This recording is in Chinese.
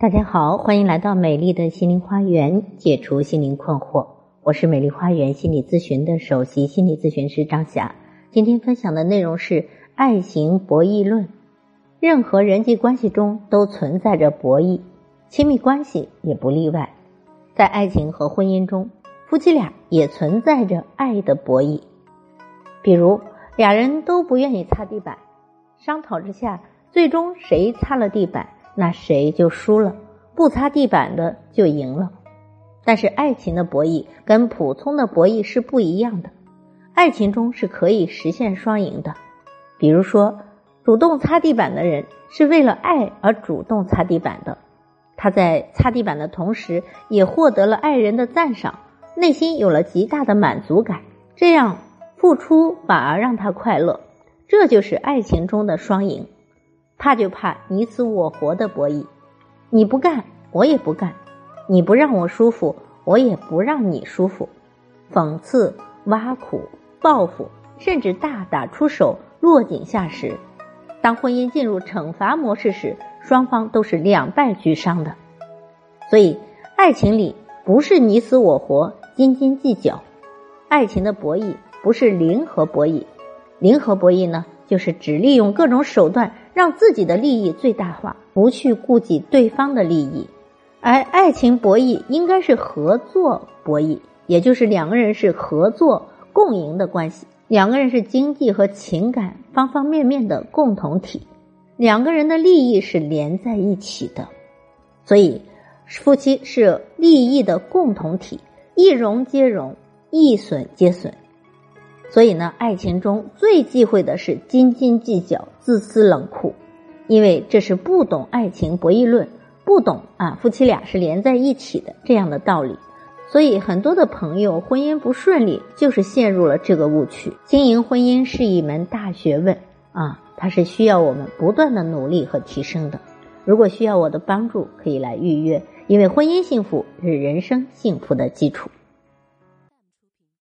大家好，欢迎来到美丽的心灵花园，解除心灵困惑。我是美丽花园心理咨询的首席心理咨询师张霞。今天分享的内容是爱情博弈论。任何人际关系中都存在着博弈，亲密关系也不例外。在爱情和婚姻中，夫妻俩也存在着爱的博弈。比如，俩人都不愿意擦地板，商讨之下，最终谁擦了地板？那谁就输了，不擦地板的就赢了。但是爱情的博弈跟普通的博弈是不一样的，爱情中是可以实现双赢的。比如说，主动擦地板的人是为了爱而主动擦地板的，他在擦地板的同时，也获得了爱人的赞赏，内心有了极大的满足感。这样付出反而让他快乐，这就是爱情中的双赢。怕就怕你死我活的博弈，你不干我也不干，你不让我舒服我也不让你舒服，讽刺、挖苦、报复，甚至大打出手、落井下石。当婚姻进入惩罚模式时，双方都是两败俱伤的。所以，爱情里不是你死我活、斤斤计较，爱情的博弈不是零和博弈，零和博弈呢，就是只利用各种手段。让自己的利益最大化，不去顾及对方的利益，而爱情博弈应该是合作博弈，也就是两个人是合作共赢的关系，两个人是经济和情感方方面面的共同体，两个人的利益是连在一起的，所以夫妻是利益的共同体，一荣皆荣，一损皆损。所以呢，爱情中最忌讳的是斤斤计较、自私冷酷，因为这是不懂爱情博弈论，不懂啊夫妻俩是连在一起的这样的道理。所以很多的朋友婚姻不顺利，就是陷入了这个误区。经营婚姻是一门大学问啊，它是需要我们不断的努力和提升的。如果需要我的帮助，可以来预约，因为婚姻幸福是人生幸福的基础。